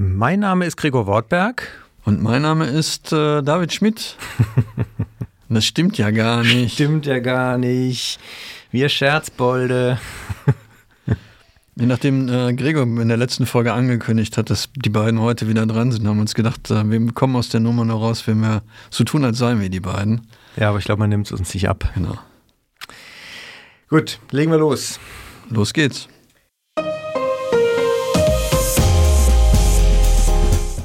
Mein Name ist Gregor Wortberg. Und mein Name ist äh, David Schmidt. das stimmt ja gar nicht. Stimmt ja gar nicht. Wir Scherzbolde. Je nachdem äh, Gregor in der letzten Folge angekündigt hat, dass die beiden heute wieder dran sind, haben wir uns gedacht, äh, wir kommen aus der Nummer noch raus, wenn wir so tun, als seien wir die beiden. Ja, aber ich glaube, man nimmt es uns nicht ab. Genau. Gut, legen wir los. Los geht's.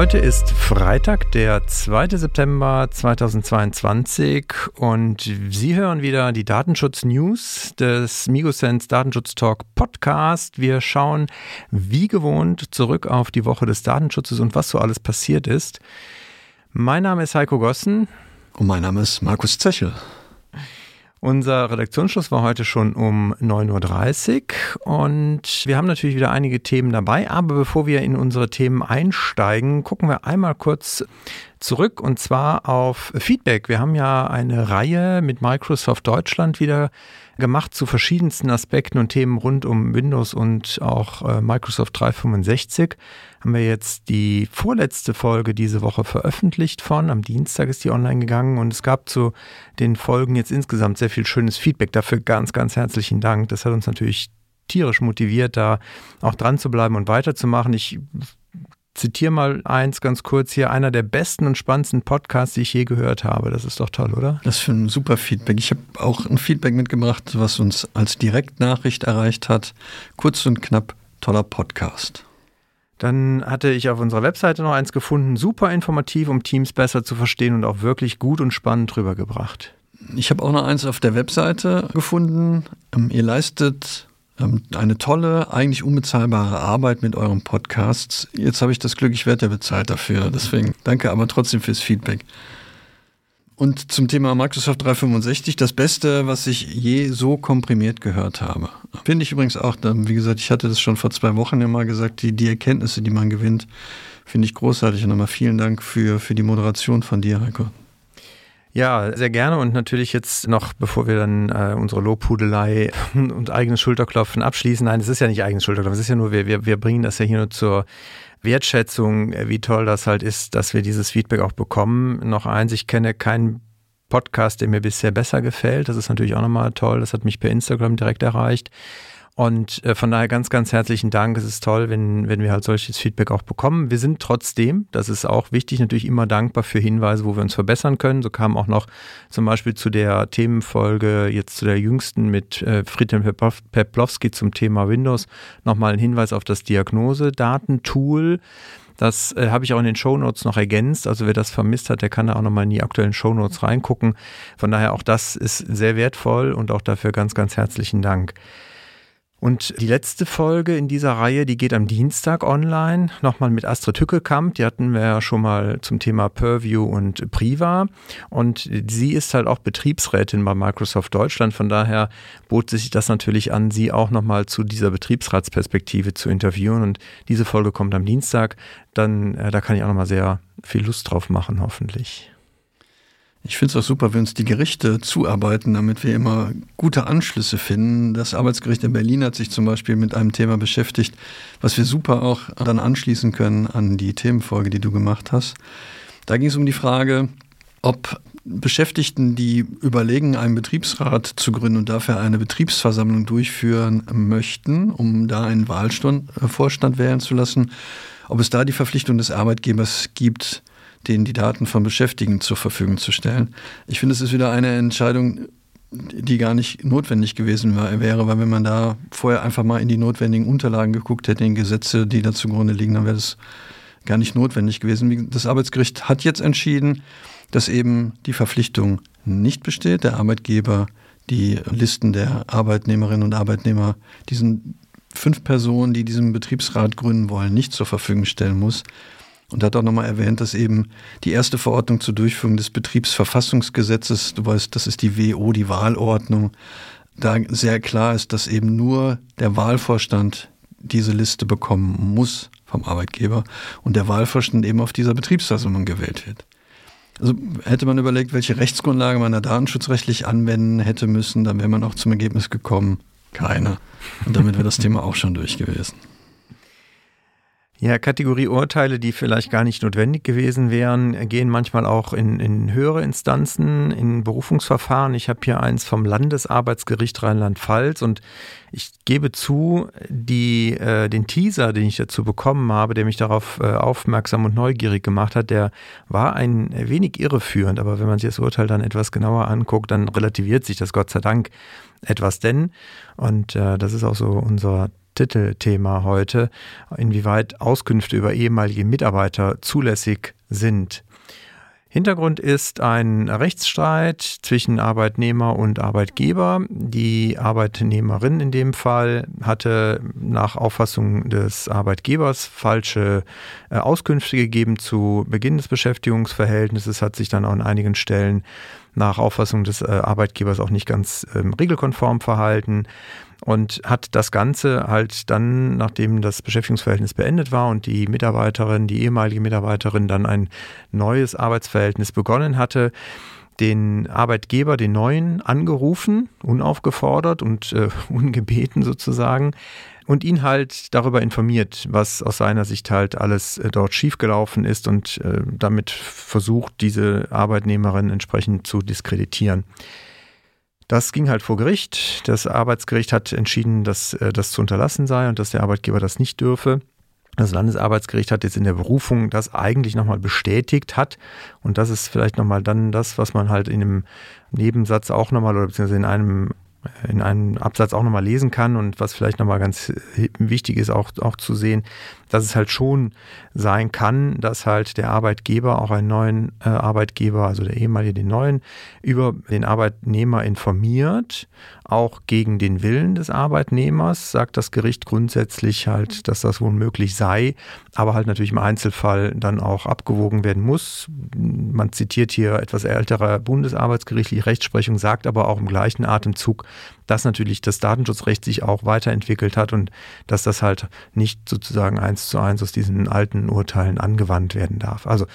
Heute ist Freitag, der 2. September 2022 und Sie hören wieder die Datenschutz-News des Migosense Datenschutz Talk Podcast. Wir schauen wie gewohnt zurück auf die Woche des Datenschutzes und was so alles passiert ist. Mein Name ist Heiko Gossen. Und mein Name ist Markus Zechel. Unser Redaktionsschluss war heute schon um 9.30 Uhr und wir haben natürlich wieder einige Themen dabei, aber bevor wir in unsere Themen einsteigen, gucken wir einmal kurz zurück und zwar auf Feedback. Wir haben ja eine Reihe mit Microsoft Deutschland wieder gemacht zu verschiedensten Aspekten und Themen rund um Windows und auch äh, Microsoft 365. Haben wir jetzt die vorletzte Folge diese Woche veröffentlicht von. Am Dienstag ist die online gegangen und es gab zu den Folgen jetzt insgesamt sehr viel schönes Feedback. Dafür ganz, ganz herzlichen Dank. Das hat uns natürlich tierisch motiviert, da auch dran zu bleiben und weiterzumachen. Ich zitiere mal eins ganz kurz hier, einer der besten und spannendsten Podcasts, die ich je gehört habe. Das ist doch toll, oder? Das ist für ein super Feedback. Ich habe auch ein Feedback mitgebracht, was uns als Direktnachricht erreicht hat. Kurz und knapp, toller Podcast. Dann hatte ich auf unserer Webseite noch eins gefunden, super informativ, um Teams besser zu verstehen und auch wirklich gut und spannend rübergebracht. Ich habe auch noch eins auf der Webseite gefunden. Ähm, ihr leistet eine tolle, eigentlich unbezahlbare Arbeit mit eurem Podcast. Jetzt habe ich das Glück, ich werde ja bezahlt dafür. Deswegen danke aber trotzdem fürs Feedback. Und zum Thema Microsoft 365, das Beste, was ich je so komprimiert gehört habe. Finde ich übrigens auch, wie gesagt, ich hatte das schon vor zwei Wochen ja mal gesagt, die, die Erkenntnisse, die man gewinnt, finde ich großartig. Und nochmal vielen Dank für, für die Moderation von dir, Heiko. Ja, sehr gerne und natürlich jetzt noch, bevor wir dann äh, unsere Lobhudelei und eigenes Schulterklopfen abschließen. Nein, es ist ja nicht eigenes Schulterklopfen, es ist ja nur, wir, wir, wir bringen das ja hier nur zur Wertschätzung, äh, wie toll das halt ist, dass wir dieses Feedback auch bekommen. Noch eins, ich kenne keinen Podcast, der mir bisher besser gefällt. Das ist natürlich auch nochmal toll. Das hat mich per Instagram direkt erreicht. Und äh, von daher ganz, ganz herzlichen Dank. Es ist toll, wenn, wenn wir halt solches Feedback auch bekommen. Wir sind trotzdem, das ist auch wichtig, natürlich immer dankbar für Hinweise, wo wir uns verbessern können. So kam auch noch zum Beispiel zu der Themenfolge, jetzt zu der jüngsten mit äh, Friedhelm Peplowski zum Thema Windows, nochmal ein Hinweis auf das Diagnosedatentool. Das äh, habe ich auch in den Shownotes noch ergänzt. Also wer das vermisst hat, der kann da auch nochmal in die aktuellen Shownotes reingucken. Von daher auch das ist sehr wertvoll und auch dafür ganz, ganz herzlichen Dank. Und die letzte Folge in dieser Reihe, die geht am Dienstag online, nochmal mit Astrid Hückekamp. Die hatten wir ja schon mal zum Thema Purview und Priva. Und sie ist halt auch Betriebsrätin bei Microsoft Deutschland. Von daher bot sich das natürlich an, sie auch nochmal zu dieser Betriebsratsperspektive zu interviewen. Und diese Folge kommt am Dienstag. Dann, äh, da kann ich auch nochmal sehr viel Lust drauf machen, hoffentlich. Ich finde es auch super, wenn uns die Gerichte zuarbeiten, damit wir immer gute Anschlüsse finden. Das Arbeitsgericht in Berlin hat sich zum Beispiel mit einem Thema beschäftigt, was wir super auch dann anschließen können an die Themenfolge, die du gemacht hast. Da ging es um die Frage, ob Beschäftigten, die überlegen, einen Betriebsrat zu gründen und dafür eine Betriebsversammlung durchführen möchten, um da einen Wahlvorstand wählen zu lassen, ob es da die Verpflichtung des Arbeitgebers gibt, denen die Daten von Beschäftigten zur Verfügung zu stellen. Ich finde, es ist wieder eine Entscheidung, die gar nicht notwendig gewesen wäre, weil wenn man da vorher einfach mal in die notwendigen Unterlagen geguckt hätte, in Gesetze, die da zugrunde liegen, dann wäre das gar nicht notwendig gewesen. Das Arbeitsgericht hat jetzt entschieden, dass eben die Verpflichtung nicht besteht, der Arbeitgeber die Listen der Arbeitnehmerinnen und Arbeitnehmer diesen fünf Personen, die diesen Betriebsrat gründen wollen, nicht zur Verfügung stellen muss. Und hat auch nochmal erwähnt, dass eben die erste Verordnung zur Durchführung des Betriebsverfassungsgesetzes, du weißt, das ist die WO, die Wahlordnung, da sehr klar ist, dass eben nur der Wahlvorstand diese Liste bekommen muss vom Arbeitgeber und der Wahlvorstand eben auf dieser Betriebsversammlung gewählt wird. Also hätte man überlegt, welche Rechtsgrundlage man da datenschutzrechtlich anwenden hätte müssen, dann wäre man auch zum Ergebnis gekommen, keine. Und damit wäre das Thema auch schon durch gewesen. Ja, Kategorie Urteile, die vielleicht gar nicht notwendig gewesen wären, gehen manchmal auch in, in höhere Instanzen, in Berufungsverfahren. Ich habe hier eins vom Landesarbeitsgericht Rheinland-Pfalz und ich gebe zu, die, äh, den Teaser, den ich dazu bekommen habe, der mich darauf äh, aufmerksam und neugierig gemacht hat, der war ein wenig irreführend. Aber wenn man sich das Urteil dann etwas genauer anguckt, dann relativiert sich das Gott sei Dank etwas denn. Und äh, das ist auch so unser Titelthema heute, inwieweit Auskünfte über ehemalige Mitarbeiter zulässig sind. Hintergrund ist ein Rechtsstreit zwischen Arbeitnehmer und Arbeitgeber. Die Arbeitnehmerin in dem Fall hatte nach Auffassung des Arbeitgebers falsche äh, Auskünfte gegeben zu Beginn des Beschäftigungsverhältnisses, hat sich dann auch an einigen Stellen nach Auffassung des äh, Arbeitgebers auch nicht ganz ähm, regelkonform verhalten und hat das Ganze halt dann, nachdem das Beschäftigungsverhältnis beendet war und die Mitarbeiterin, die ehemalige Mitarbeiterin dann ein neues Arbeitsverhältnis begonnen hatte, den Arbeitgeber, den neuen, angerufen, unaufgefordert und äh, ungebeten sozusagen, und ihn halt darüber informiert, was aus seiner Sicht halt alles äh, dort schiefgelaufen ist und äh, damit versucht, diese Arbeitnehmerin entsprechend zu diskreditieren. Das ging halt vor Gericht. Das Arbeitsgericht hat entschieden, dass äh, das zu unterlassen sei und dass der Arbeitgeber das nicht dürfe. Das Landesarbeitsgericht hat jetzt in der Berufung das eigentlich nochmal bestätigt hat. Und das ist vielleicht nochmal dann das, was man halt in einem Nebensatz auch nochmal oder beziehungsweise in einem in einem Absatz auch nochmal lesen kann und was vielleicht nochmal ganz wichtig ist auch, auch zu sehen, dass es halt schon sein kann, dass halt der Arbeitgeber auch einen neuen äh, Arbeitgeber, also der ehemalige den neuen, über den Arbeitnehmer informiert, auch gegen den Willen des Arbeitnehmers, sagt das Gericht grundsätzlich halt, dass das wohl möglich sei, aber halt natürlich im Einzelfall dann auch abgewogen werden muss. Man zitiert hier etwas älterer bundesarbeitsgerichtliche Rechtsprechung, sagt aber auch im gleichen Atemzug, dass natürlich das Datenschutzrecht sich auch weiterentwickelt hat und dass das halt nicht sozusagen eins zu eins aus diesen alten Urteilen angewandt werden darf. Also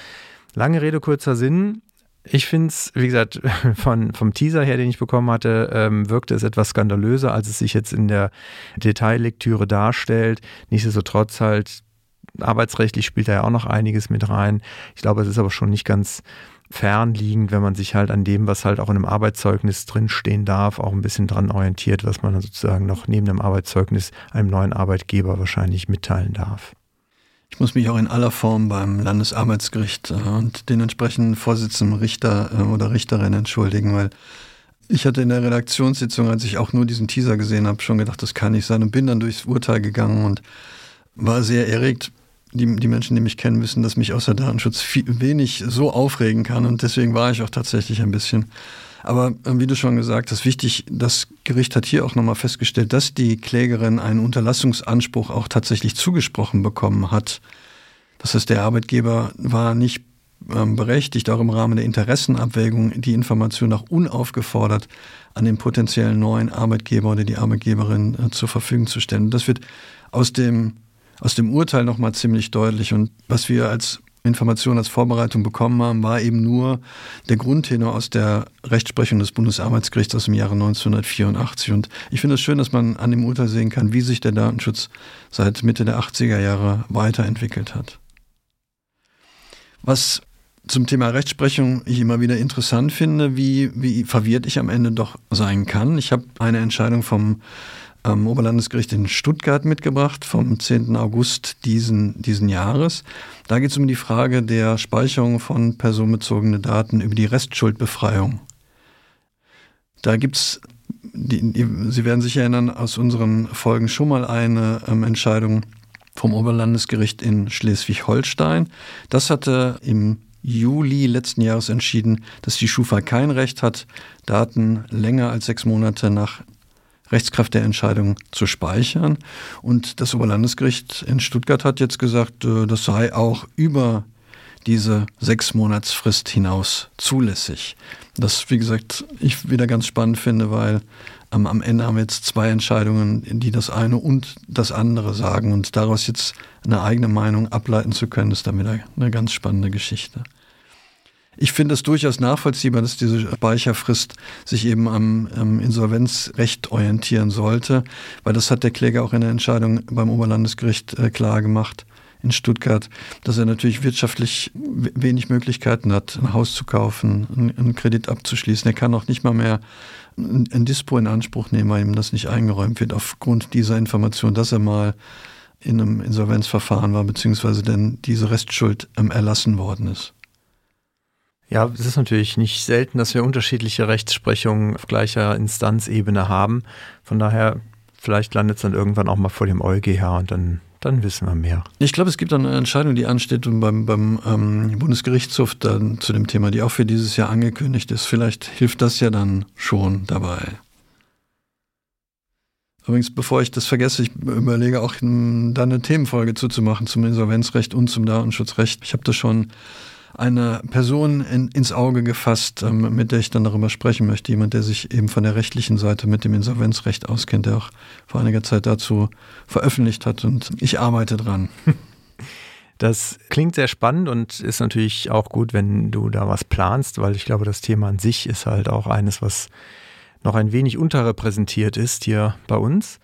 lange Rede, kurzer Sinn. Ich finde es, wie gesagt, von, vom Teaser her, den ich bekommen hatte, ähm, wirkte es etwas skandalöser, als es sich jetzt in der Detaillektüre darstellt. Nichtsdestotrotz halt, arbeitsrechtlich spielt da ja auch noch einiges mit rein. Ich glaube, es ist aber schon nicht ganz fernliegend, wenn man sich halt an dem, was halt auch in einem Arbeitszeugnis drinstehen darf, auch ein bisschen dran orientiert, was man dann sozusagen noch neben dem Arbeitszeugnis einem neuen Arbeitgeber wahrscheinlich mitteilen darf. Ich muss mich auch in aller Form beim Landesarbeitsgericht äh, und den entsprechenden Vorsitzenden Richter äh, oder Richterin entschuldigen, weil ich hatte in der Redaktionssitzung, als ich auch nur diesen Teaser gesehen habe, schon gedacht, das kann nicht sein und bin dann durchs Urteil gegangen und war sehr erregt, die, die Menschen, die mich kennen, wissen, dass mich außer Datenschutz viel, wenig so aufregen kann und deswegen war ich auch tatsächlich ein bisschen. Aber äh, wie du schon gesagt hast, wichtig, das Gericht hat hier auch nochmal festgestellt, dass die Klägerin einen Unterlassungsanspruch auch tatsächlich zugesprochen bekommen hat. Das heißt, der Arbeitgeber war nicht ähm, berechtigt, auch im Rahmen der Interessenabwägung die Information auch unaufgefordert an den potenziellen neuen Arbeitgeber oder die Arbeitgeberin äh, zur Verfügung zu stellen. das wird aus dem aus dem Urteil nochmal ziemlich deutlich. Und was wir als Information als Vorbereitung bekommen haben, war eben nur der Grundtenor aus der Rechtsprechung des Bundesarbeitsgerichts aus dem Jahre 1984. Und ich finde es schön, dass man an dem Urteil sehen kann, wie sich der Datenschutz seit Mitte der 80er Jahre weiterentwickelt hat. Was zum Thema Rechtsprechung ich immer wieder interessant finde, wie, wie verwirrt ich am Ende doch sein kann. Ich habe eine Entscheidung vom am Oberlandesgericht in Stuttgart mitgebracht vom 10. August diesen, diesen Jahres. Da geht es um die Frage der Speicherung von personenbezogenen Daten über die Restschuldbefreiung. Da gibt es, Sie werden sich erinnern, aus unseren Folgen schon mal eine ähm, Entscheidung vom Oberlandesgericht in Schleswig-Holstein. Das hatte im Juli letzten Jahres entschieden, dass die Schufa kein Recht hat, Daten länger als sechs Monate nach Rechtskraft der Entscheidung zu speichern. Und das Oberlandesgericht in Stuttgart hat jetzt gesagt, äh, das sei auch über diese sechs Monatsfrist hinaus zulässig. Das, wie gesagt, ich wieder ganz spannend finde, weil am, am Ende haben wir jetzt zwei Entscheidungen, die das eine und das andere sagen. Und daraus jetzt eine eigene Meinung ableiten zu können, ist dann wieder eine ganz spannende Geschichte. Ich finde es durchaus nachvollziehbar, dass diese Speicherfrist sich eben am, am, Insolvenzrecht orientieren sollte, weil das hat der Kläger auch in der Entscheidung beim Oberlandesgericht äh, klar gemacht in Stuttgart, dass er natürlich wirtschaftlich wenig Möglichkeiten hat, ein Haus zu kaufen, einen, Kredit abzuschließen. Er kann auch nicht mal mehr ein, ein Dispo in Anspruch nehmen, weil ihm das nicht eingeräumt wird aufgrund dieser Information, dass er mal in einem Insolvenzverfahren war, beziehungsweise denn diese Restschuld ähm, erlassen worden ist. Ja, es ist natürlich nicht selten, dass wir unterschiedliche Rechtsprechungen auf gleicher Instanzebene haben. Von daher, vielleicht landet es dann irgendwann auch mal vor dem EuGH und dann, dann wissen wir mehr. Ich glaube, es gibt eine Entscheidung, die ansteht beim, beim ähm, Bundesgerichtshof dann zu dem Thema, die auch für dieses Jahr angekündigt ist. Vielleicht hilft das ja dann schon dabei. Übrigens, bevor ich das vergesse, ich überlege auch, da eine Themenfolge zuzumachen zum Insolvenzrecht und zum Datenschutzrecht. Ich habe das schon eine Person in, ins Auge gefasst, ähm, mit der ich dann darüber sprechen möchte. Jemand, der sich eben von der rechtlichen Seite mit dem Insolvenzrecht auskennt, der auch vor einiger Zeit dazu veröffentlicht hat und ich arbeite dran. Das klingt sehr spannend und ist natürlich auch gut, wenn du da was planst, weil ich glaube, das Thema an sich ist halt auch eines, was noch ein wenig unterrepräsentiert ist hier bei uns.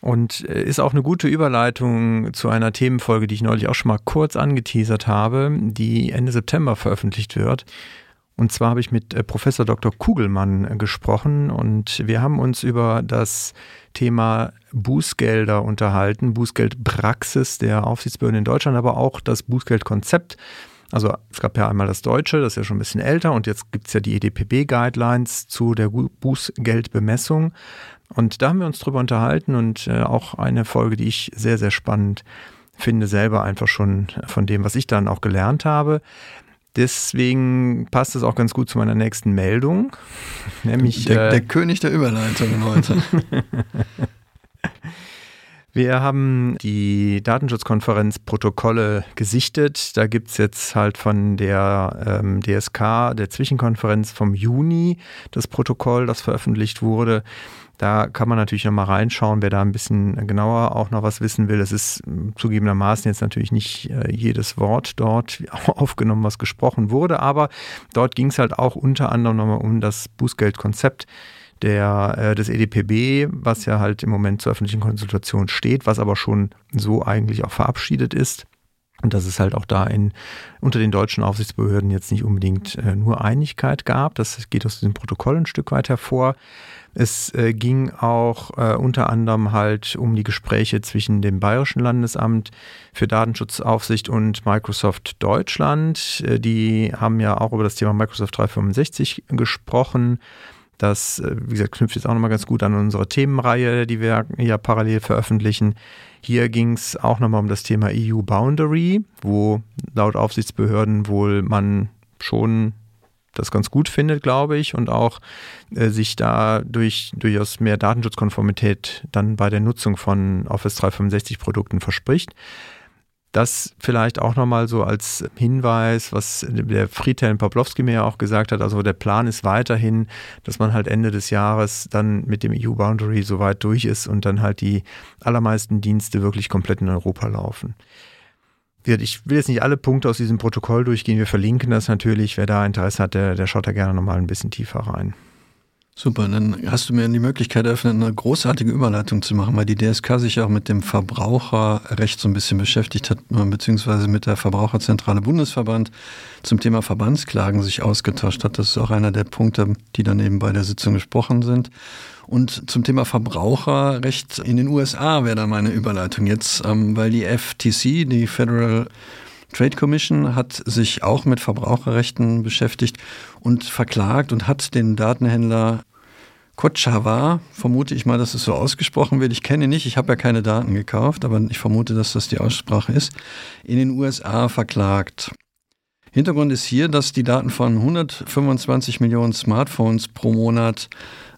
Und äh, ist auch eine gute Überleitung zu einer Themenfolge, die ich neulich auch schon mal kurz angeteasert habe, die Ende September veröffentlicht wird. Und zwar habe ich mit äh, Professor Dr. Kugelmann äh, gesprochen und wir haben uns über das Thema Bußgelder unterhalten, Bußgeldpraxis der Aufsichtsbehörden in Deutschland, aber auch das Bußgeldkonzept. Also es gab ja einmal das Deutsche, das ist ja schon ein bisschen älter und jetzt gibt es ja die EDPB-Guidelines zu der Bußgeldbemessung. Und da haben wir uns drüber unterhalten und äh, auch eine Folge, die ich sehr, sehr spannend finde, selber einfach schon von dem, was ich dann auch gelernt habe. Deswegen passt es auch ganz gut zu meiner nächsten Meldung. Nämlich, der, äh, der König der Überleitungen heute. Wir haben die Datenschutzkonferenz Protokolle gesichtet. Da gibt es jetzt halt von der ähm, DSK, der Zwischenkonferenz vom Juni, das Protokoll, das veröffentlicht wurde. Da kann man natürlich nochmal reinschauen, wer da ein bisschen genauer auch noch was wissen will. Es ist zugegebenermaßen jetzt natürlich nicht äh, jedes Wort dort aufgenommen, was gesprochen wurde, aber dort ging es halt auch unter anderem nochmal um das Bußgeldkonzept der, äh, des EDPB, was ja halt im Moment zur öffentlichen Konsultation steht, was aber schon so eigentlich auch verabschiedet ist. Und dass es halt auch da in, unter den deutschen Aufsichtsbehörden jetzt nicht unbedingt äh, nur Einigkeit gab. Das geht aus diesem Protokoll ein Stück weit hervor. Es äh, ging auch äh, unter anderem halt um die Gespräche zwischen dem Bayerischen Landesamt für Datenschutzaufsicht und Microsoft Deutschland. Äh, die haben ja auch über das Thema Microsoft 365 gesprochen. Das, äh, wie gesagt, knüpft jetzt auch nochmal ganz gut an unsere Themenreihe, die wir ja parallel veröffentlichen. Hier ging es auch nochmal um das Thema EU Boundary, wo laut Aufsichtsbehörden wohl man schon das ganz gut findet, glaube ich, und auch äh, sich da durch durchaus mehr Datenschutzkonformität dann bei der Nutzung von Office 365 Produkten verspricht. Das vielleicht auch nochmal so als Hinweis, was der Friedhelm Poplowski mir ja auch gesagt hat. Also der Plan ist weiterhin, dass man halt Ende des Jahres dann mit dem EU-Boundary so weit durch ist und dann halt die allermeisten Dienste wirklich komplett in Europa laufen. Ich will jetzt nicht alle Punkte aus diesem Protokoll durchgehen. Wir verlinken das natürlich. Wer da Interesse hat, der, der schaut da gerne nochmal ein bisschen tiefer rein. Super, dann hast du mir die Möglichkeit eröffnet, eine großartige Überleitung zu machen, weil die DSK sich auch mit dem Verbraucherrecht so ein bisschen beschäftigt hat, beziehungsweise mit der Verbraucherzentrale Bundesverband zum Thema Verbandsklagen sich ausgetauscht hat. Das ist auch einer der Punkte, die dann eben bei der Sitzung gesprochen sind. Und zum Thema Verbraucherrecht in den USA wäre da meine Überleitung jetzt, ähm, weil die FTC, die Federal Trade Commission hat sich auch mit Verbraucherrechten beschäftigt und verklagt und hat den Datenhändler Kochava, vermute ich mal, dass es so ausgesprochen wird. Ich kenne nicht, ich habe ja keine Daten gekauft, aber ich vermute, dass das die Aussprache ist, in den USA verklagt. Hintergrund ist hier, dass die Daten von 125 Millionen Smartphones pro Monat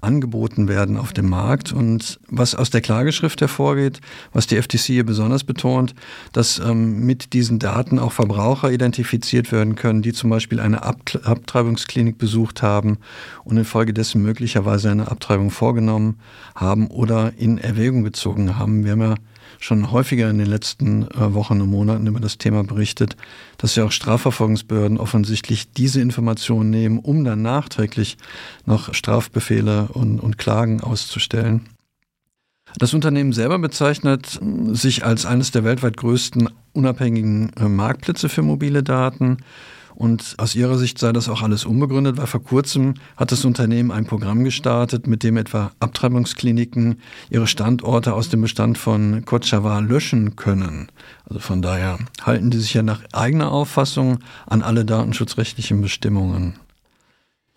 angeboten werden auf dem Markt. Und was aus der Klageschrift hervorgeht, was die FTC hier besonders betont, dass ähm, mit diesen Daten auch Verbraucher identifiziert werden können, die zum Beispiel eine Ab Abtreibungsklinik besucht haben und infolgedessen möglicherweise eine Abtreibung vorgenommen haben oder in Erwägung gezogen haben. Wir haben ja schon häufiger in den letzten äh, Wochen und Monaten über das Thema berichtet, dass ja auch Strafverfolgungsbehörden offensichtlich diese Informationen nehmen, um dann nachträglich noch Strafbefehle und, und Klagen auszustellen. Das Unternehmen selber bezeichnet sich als eines der weltweit größten unabhängigen äh, Marktplätze für mobile Daten und aus ihrer Sicht sei das auch alles unbegründet, weil vor kurzem hat das Unternehmen ein Programm gestartet, mit dem etwa Abtreibungskliniken ihre Standorte aus dem Bestand von Kotschawa löschen können. Also von daher halten die sich ja nach eigener Auffassung an alle datenschutzrechtlichen Bestimmungen.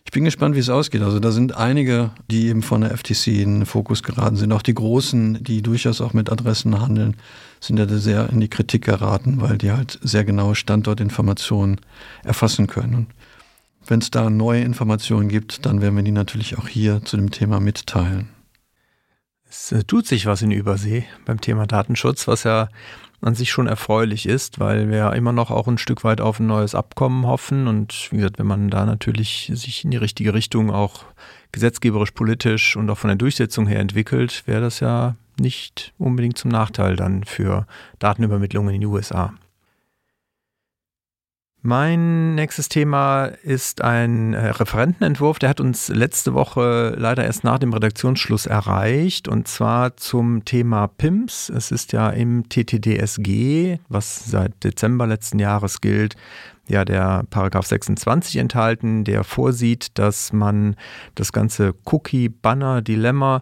Ich bin gespannt, wie es ausgeht. Also da sind einige, die eben von der FTC in den Fokus geraten sind. Auch die Großen, die durchaus auch mit Adressen handeln, sind ja sehr in die Kritik geraten, weil die halt sehr genaue Standortinformationen erfassen können. Und wenn es da neue Informationen gibt, dann werden wir die natürlich auch hier zu dem Thema mitteilen. Es äh, tut sich was in Übersee beim Thema Datenschutz, was ja an sich schon erfreulich ist, weil wir immer noch auch ein Stück weit auf ein neues Abkommen hoffen. Und wie gesagt, wenn man da natürlich sich in die richtige Richtung auch gesetzgeberisch, politisch und auch von der Durchsetzung her entwickelt, wäre das ja nicht unbedingt zum Nachteil dann für Datenübermittlungen in die USA. Mein nächstes Thema ist ein äh, Referentenentwurf, der hat uns letzte Woche leider erst nach dem Redaktionsschluss erreicht und zwar zum Thema PIMS. Es ist ja im TTDSG, was seit Dezember letzten Jahres gilt, ja der Paragraph 26 enthalten, der vorsieht, dass man das ganze Cookie-Banner-Dilemma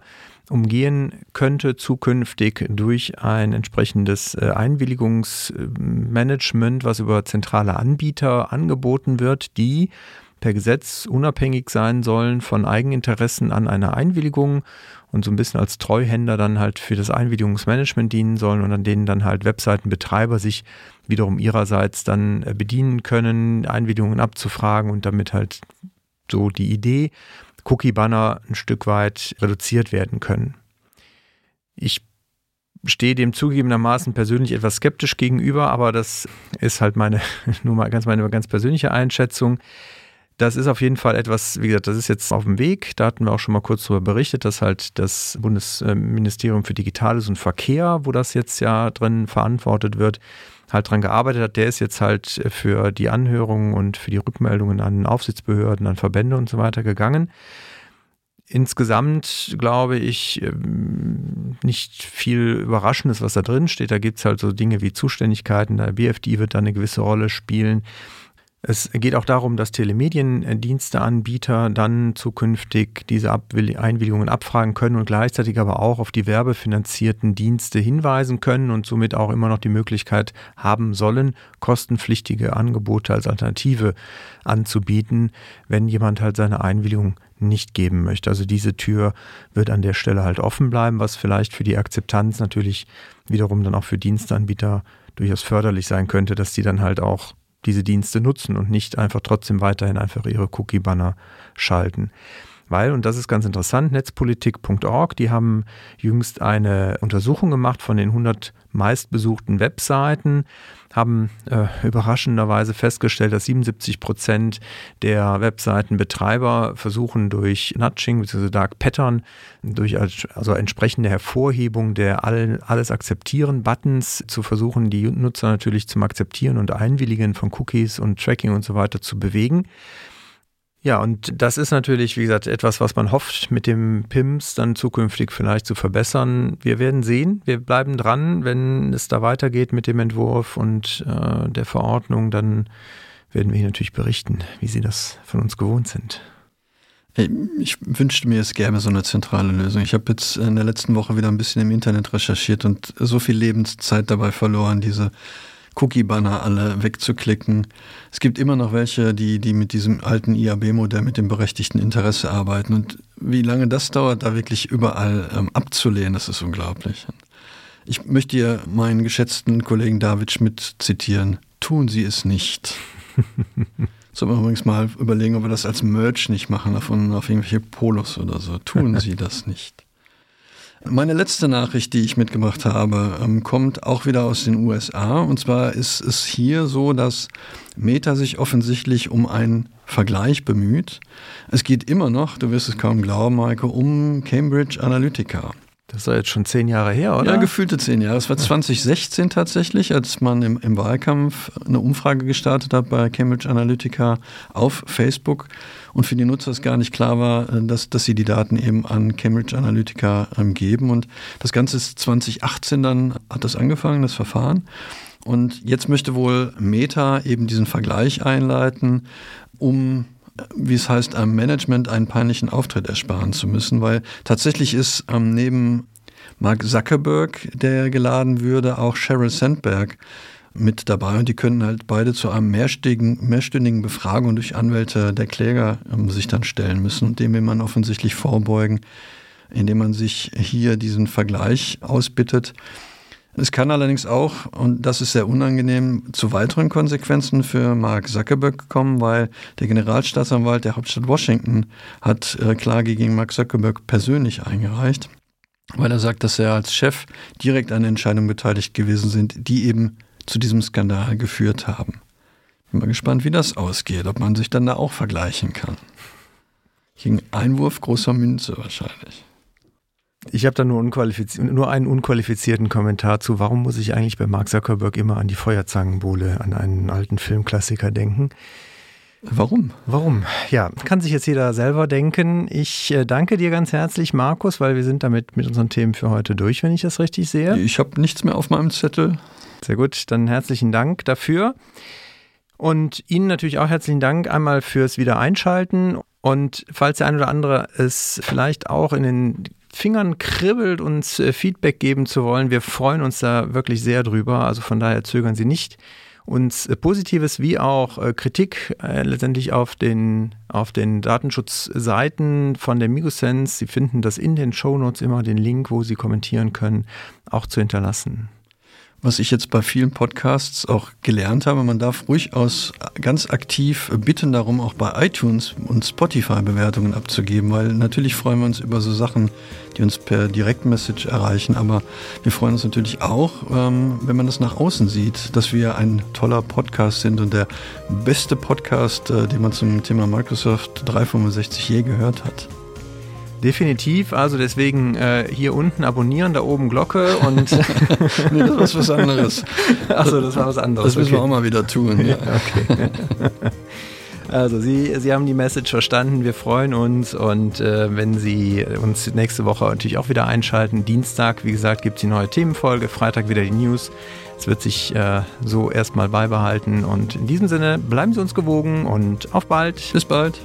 umgehen könnte zukünftig durch ein entsprechendes äh, Einwilligungsmanagement, was über zentrale Anbieter angeboten wird, die per Gesetz unabhängig sein sollen von Eigeninteressen an einer Einwilligung und so ein bisschen als Treuhänder dann halt für das Einwilligungsmanagement dienen sollen und an denen dann halt Webseitenbetreiber sich wiederum ihrerseits dann äh, bedienen können, Einwilligungen abzufragen und damit halt so die Idee Cookie-Banner ein Stück weit reduziert werden können. Ich stehe dem zugegebenermaßen persönlich etwas skeptisch gegenüber, aber das ist halt meine, nur mal ganz meine ganz persönliche Einschätzung. Das ist auf jeden Fall etwas, wie gesagt, das ist jetzt auf dem Weg. Da hatten wir auch schon mal kurz darüber berichtet, dass halt das Bundesministerium für Digitales und Verkehr, wo das jetzt ja drin verantwortet wird, halt dran gearbeitet hat, der ist jetzt halt für die Anhörungen und für die Rückmeldungen an Aufsichtsbehörden, an Verbände und so weiter gegangen. Insgesamt glaube ich ähm, nicht viel Überraschendes, was da drin steht. Da gibt es halt so Dinge wie Zuständigkeiten. Der BFD wird da eine gewisse Rolle spielen. Es geht auch darum, dass Telemediendiensteanbieter dann zukünftig diese Einwilligungen abfragen können und gleichzeitig aber auch auf die werbefinanzierten Dienste hinweisen können und somit auch immer noch die Möglichkeit haben sollen, kostenpflichtige Angebote als Alternative anzubieten, wenn jemand halt seine Einwilligung nicht geben möchte. Also diese Tür wird an der Stelle halt offen bleiben, was vielleicht für die Akzeptanz natürlich wiederum dann auch für Dienstanbieter durchaus förderlich sein könnte, dass die dann halt auch diese Dienste nutzen und nicht einfach trotzdem weiterhin einfach ihre Cookie-Banner schalten. Weil, und das ist ganz interessant, netzpolitik.org, die haben jüngst eine Untersuchung gemacht von den 100 meistbesuchten Webseiten, haben äh, überraschenderweise festgestellt, dass 77 Prozent der Webseitenbetreiber versuchen durch Nudging bzw. Dark Pattern, durch also entsprechende Hervorhebung der Alles akzeptieren Buttons zu versuchen, die Nutzer natürlich zum Akzeptieren und Einwilligen von Cookies und Tracking und so weiter zu bewegen. Ja, und das ist natürlich, wie gesagt, etwas, was man hofft, mit dem PIMS dann zukünftig vielleicht zu verbessern. Wir werden sehen, wir bleiben dran, wenn es da weitergeht mit dem Entwurf und äh, der Verordnung, dann werden wir hier natürlich berichten, wie Sie das von uns gewohnt sind. Ich wünschte mir, es gäbe so eine zentrale Lösung. Ich habe jetzt in der letzten Woche wieder ein bisschen im Internet recherchiert und so viel Lebenszeit dabei verloren, diese Cookie-Banner alle wegzuklicken. Es gibt immer noch welche, die, die mit diesem alten IAB-Modell, mit dem berechtigten Interesse arbeiten. Und wie lange das dauert, da wirklich überall ähm, abzulehnen, das ist unglaublich. Ich möchte hier meinen geschätzten Kollegen David Schmidt zitieren. Tun Sie es nicht. Sollen wir übrigens mal überlegen, ob wir das als Merch nicht machen, davon auf irgendwelche Polos oder so. Tun Sie das nicht. Meine letzte Nachricht, die ich mitgebracht habe, ähm, kommt auch wieder aus den USA. Und zwar ist es hier so, dass Meta sich offensichtlich um einen Vergleich bemüht. Es geht immer noch, du wirst es kaum glauben, Maike, um Cambridge Analytica. Das ist jetzt schon zehn Jahre her, oder? Ja, gefühlte zehn Jahre. Es war 2016 tatsächlich, als man im, im, Wahlkampf eine Umfrage gestartet hat bei Cambridge Analytica auf Facebook und für die Nutzer es gar nicht klar war, äh, dass, dass sie die Daten eben an Cambridge Analytica ähm, geben. Und das Ganze ist 2018 dann, hat das angefangen, das Verfahren. Und jetzt möchte wohl Meta eben diesen Vergleich einleiten, um wie es heißt, einem Management einen peinlichen Auftritt ersparen zu müssen, weil tatsächlich ist ähm, neben Mark Zuckerberg, der geladen würde, auch Sheryl Sandberg mit dabei und die können halt beide zu einem mehrstündigen, Befragung durch Anwälte der Kläger ähm, sich dann stellen müssen und dem will man offensichtlich vorbeugen, indem man sich hier diesen Vergleich ausbittet. Es kann allerdings auch, und das ist sehr unangenehm, zu weiteren Konsequenzen für Mark Zuckerberg kommen, weil der Generalstaatsanwalt der Hauptstadt Washington hat äh, Klage gegen Mark Zuckerberg persönlich eingereicht, weil er sagt, dass er als Chef direkt an Entscheidungen beteiligt gewesen sind, die eben zu diesem Skandal geführt haben. Bin mal gespannt, wie das ausgeht, ob man sich dann da auch vergleichen kann. Gegen Einwurf großer Münze wahrscheinlich. Ich habe da nur, nur, einen unqualifizierten Kommentar zu. Warum muss ich eigentlich bei Mark Zuckerberg immer an die Feuerzangenbowle, an einen alten Filmklassiker denken? Warum? Warum? Ja, kann sich jetzt jeder selber denken. Ich äh, danke dir ganz herzlich, Markus, weil wir sind damit mit unseren Themen für heute durch, wenn ich das richtig sehe. Ich habe nichts mehr auf meinem Zettel. Sehr gut, dann herzlichen Dank dafür. Und Ihnen natürlich auch herzlichen Dank einmal fürs Wiedereinschalten. Und falls der ein oder andere es vielleicht auch in den Fingern kribbelt, uns äh, Feedback geben zu wollen. Wir freuen uns da wirklich sehr drüber. Also von daher zögern Sie nicht, uns äh, Positives wie auch äh, Kritik letztendlich auf den, auf den Datenschutzseiten von der Migosense, Sie finden das in den Shownotes immer, den Link, wo Sie kommentieren können, auch zu hinterlassen was ich jetzt bei vielen Podcasts auch gelernt habe, man darf ruhig aus ganz aktiv bitten darum, auch bei iTunes und Spotify Bewertungen abzugeben, weil natürlich freuen wir uns über so Sachen, die uns per Direktmessage erreichen, aber wir freuen uns natürlich auch, ähm, wenn man das nach außen sieht, dass wir ein toller Podcast sind und der beste Podcast, äh, den man zum Thema Microsoft 365 je gehört hat. Definitiv, also deswegen äh, hier unten abonnieren, da oben Glocke und. nee, das ist was anderes. Achso, das war was anderes. Das müssen okay. wir auch mal wieder tun. Ja. okay. Also Sie, Sie haben die Message verstanden, wir freuen uns und äh, wenn Sie uns nächste Woche natürlich auch wieder einschalten, Dienstag, wie gesagt, gibt es die neue Themenfolge, Freitag wieder die News. Es wird sich äh, so erstmal beibehalten und in diesem Sinne bleiben Sie uns gewogen und auf bald. Bis bald.